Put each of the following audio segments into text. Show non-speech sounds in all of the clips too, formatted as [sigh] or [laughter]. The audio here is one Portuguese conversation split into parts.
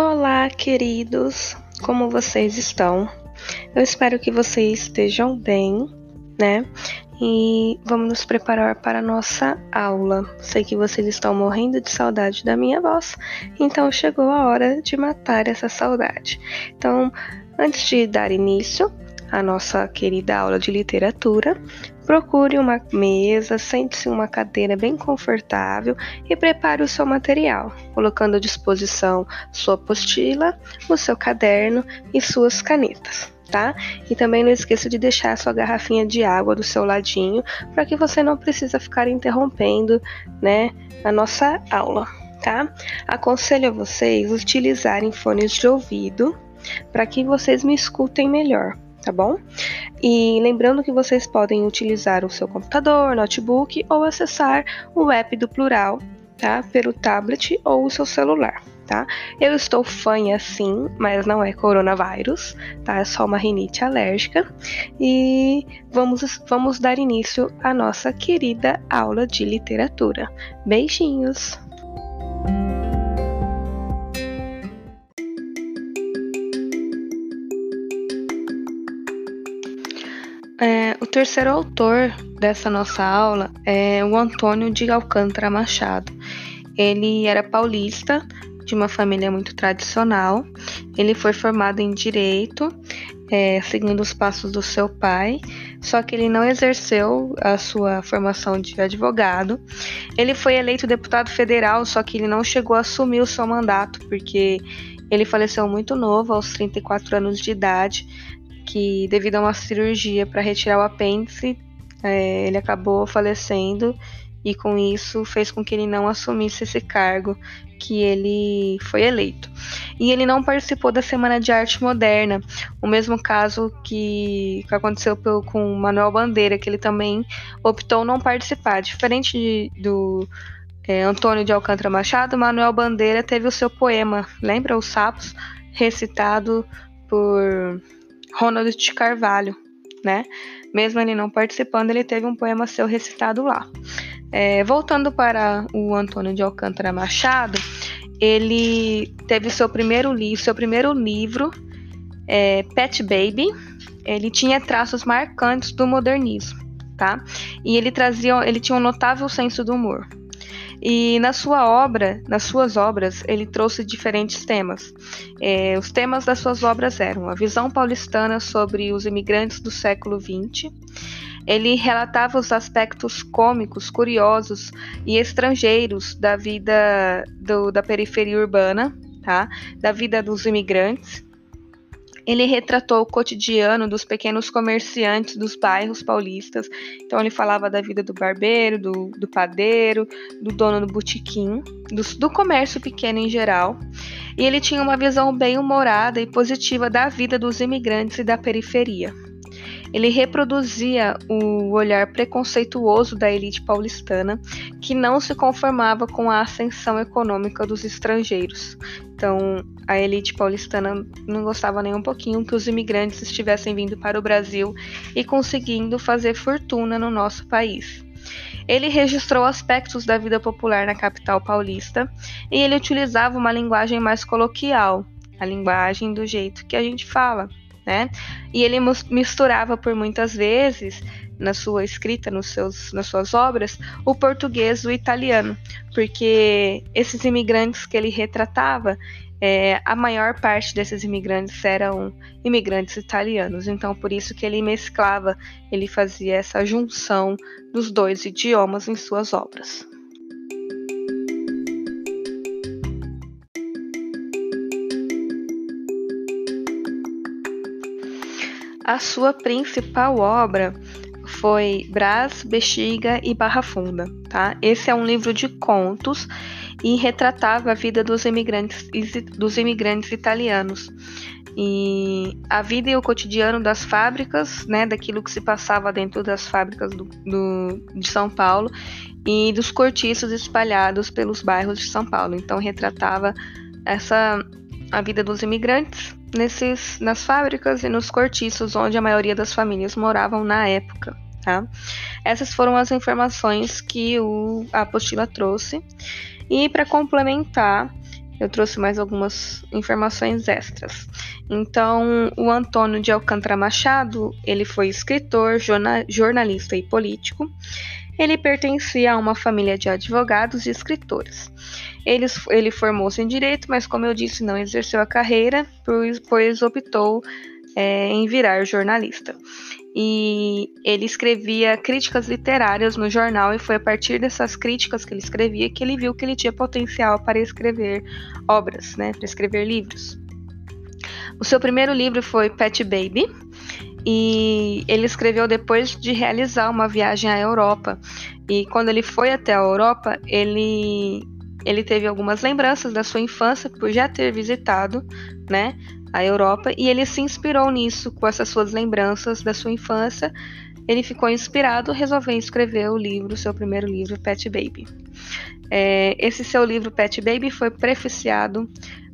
Olá, queridos, como vocês estão? Eu espero que vocês estejam bem, né? E vamos nos preparar para a nossa aula. Sei que vocês estão morrendo de saudade da minha voz, então chegou a hora de matar essa saudade. Então, antes de dar início à nossa querida aula de literatura, Procure uma mesa, sente-se em uma cadeira bem confortável e prepare o seu material, colocando à disposição sua apostila, o seu caderno e suas canetas. Tá? E também não esqueça de deixar a sua garrafinha de água do seu ladinho para que você não precisa ficar interrompendo, né, a nossa aula, tá? Aconselho a vocês utilizarem fones de ouvido para que vocês me escutem melhor, tá bom? E lembrando que vocês podem utilizar o seu computador, notebook ou acessar o app do Plural, tá? Pelo tablet ou o seu celular. Tá? Eu estou fanha sim, mas não é coronavírus, tá? É só uma rinite alérgica. E vamos, vamos dar início à nossa querida aula de literatura. Beijinhos! Terceiro autor dessa nossa aula é o Antônio de Alcântara Machado. Ele era paulista, de uma família muito tradicional. Ele foi formado em direito, é, seguindo os passos do seu pai, só que ele não exerceu a sua formação de advogado. Ele foi eleito deputado federal, só que ele não chegou a assumir o seu mandato, porque ele faleceu muito novo, aos 34 anos de idade, que devido a uma cirurgia para retirar o apêndice, é, ele acabou falecendo e com isso fez com que ele não assumisse esse cargo que ele foi eleito. E ele não participou da Semana de Arte Moderna, o mesmo caso que, aconteceu com Manuel Bandeira, que ele também optou não participar. Diferente de, do é, Antônio de Alcântara Machado, Manuel Bandeira teve o seu poema, lembra? Os Sapos, recitado por Ronald de Carvalho, né? Mesmo ele não participando, ele teve um poema seu recitado lá. É, voltando para o Antônio de Alcântara Machado, ele teve seu primeiro livro, seu primeiro livro, é, Pet Baby. Ele tinha traços marcantes do modernismo, tá? E ele trazia, ele tinha um notável senso do humor. E na sua obra, nas suas obras, ele trouxe diferentes temas. É, os temas das suas obras eram a visão paulistana sobre os imigrantes do século XX. Ele relatava os aspectos cômicos, curiosos e estrangeiros da vida do, da periferia urbana, tá? da vida dos imigrantes. Ele retratou o cotidiano dos pequenos comerciantes dos bairros paulistas. Então, ele falava da vida do barbeiro, do, do padeiro, do dono do botequim, do, do comércio pequeno em geral. E ele tinha uma visão bem humorada e positiva da vida dos imigrantes e da periferia. Ele reproduzia o olhar preconceituoso da elite paulistana, que não se conformava com a ascensão econômica dos estrangeiros. Então, a elite paulistana não gostava nem um pouquinho que os imigrantes estivessem vindo para o Brasil e conseguindo fazer fortuna no nosso país. Ele registrou aspectos da vida popular na capital paulista e ele utilizava uma linguagem mais coloquial, a linguagem do jeito que a gente fala, né? E ele misturava por muitas vezes na sua escrita, nos seus, nas suas obras, o português e o italiano, porque esses imigrantes que ele retratava, é, a maior parte desses imigrantes eram imigrantes italianos, então por isso que ele mesclava, ele fazia essa junção dos dois idiomas em suas obras. A sua principal obra foi Brás, Bexiga e Barra Funda, tá? Esse é um livro de contos e retratava a vida dos imigrantes, dos imigrantes italianos e a vida e o cotidiano das fábricas, né, daquilo que se passava dentro das fábricas do, do, de São Paulo e dos cortiços espalhados pelos bairros de São Paulo. Então retratava essa a vida dos imigrantes nesses, nas fábricas e nos cortiços onde a maioria das famílias moravam na época. Tá? Essas foram as informações que o, a apostila trouxe. E para complementar, eu trouxe mais algumas informações extras. Então, o Antônio de Alcântara Machado, ele foi escritor, jornalista e político. Ele pertencia a uma família de advogados e escritores. Ele, ele formou-se em direito, mas, como eu disse, não exerceu a carreira, pois, pois optou é, em virar jornalista. E ele escrevia críticas literárias no jornal, e foi a partir dessas críticas que ele escrevia que ele viu que ele tinha potencial para escrever obras, né, para escrever livros. O seu primeiro livro foi Pet Baby, e ele escreveu depois de realizar uma viagem à Europa. E quando ele foi até a Europa, ele ele teve algumas lembranças da sua infância por já ter visitado, né, a Europa e ele se inspirou nisso com essas suas lembranças da sua infância. Ele ficou inspirado, resolveu escrever o livro, seu primeiro livro, Pet Baby. É, esse seu livro, Pet Baby, foi prefaciado,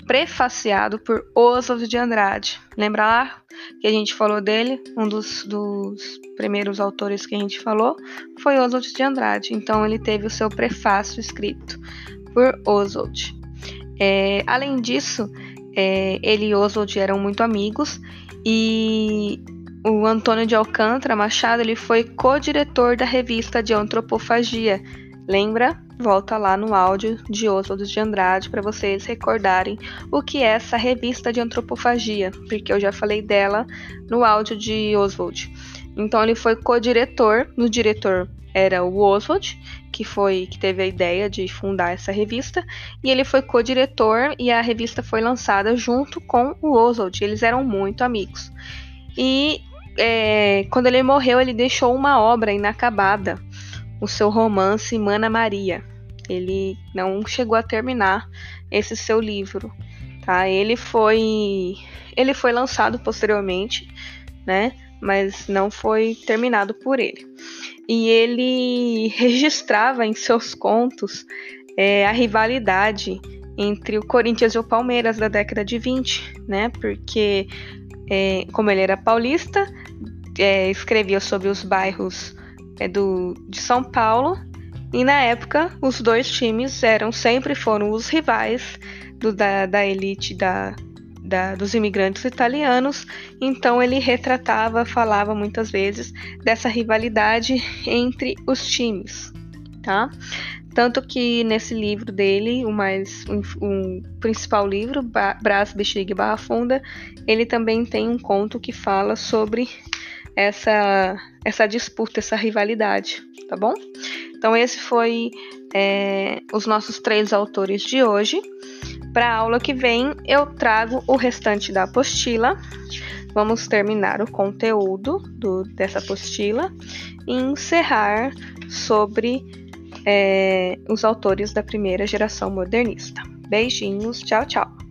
prefaciado por Oswald de Andrade. Lembra lá que a gente falou dele? Um dos, dos primeiros autores que a gente falou foi Oswald de Andrade. Então ele teve o seu prefácio escrito por Oswald. É, além disso, é, ele e Oswald eram muito amigos e o Antônio de Alcântara Machado ele foi co-diretor da revista de antropofagia. Lembra? Volta lá no áudio de Oswald de Andrade para vocês recordarem o que é essa revista de antropofagia, porque eu já falei dela no áudio de Oswald. Então ele foi co-diretor, no diretor era o Oswald, que foi que teve a ideia de fundar essa revista, e ele foi co-diretor e a revista foi lançada junto com o Oswald. Eles eram muito amigos. E é, quando ele morreu, ele deixou uma obra inacabada, o seu romance Mana Maria. Ele não chegou a terminar esse seu livro, tá? Ele foi ele foi lançado posteriormente, né? Mas não foi terminado por ele e ele [laughs] registrava em seus contos é, a rivalidade entre o Corinthians e o Palmeiras da década de 20, né? Porque, é, como ele era paulista, é, escrevia sobre os bairros é, do, de São Paulo e na época os dois times eram sempre foram os rivais do, da, da elite da, da, dos imigrantes italianos, então ele retratava, falava muitas vezes dessa rivalidade entre os times, tá? Tanto que nesse livro dele, o mais um, um principal livro, Brás, Bexiga e Barra Funda, ele também tem um conto que fala sobre essa, essa disputa, essa rivalidade, tá bom? Então esse foi é, os nossos três autores de hoje. Para a aula que vem, eu trago o restante da apostila. Vamos terminar o conteúdo do, dessa apostila e encerrar sobre é, os autores da primeira geração modernista. Beijinhos, tchau, tchau!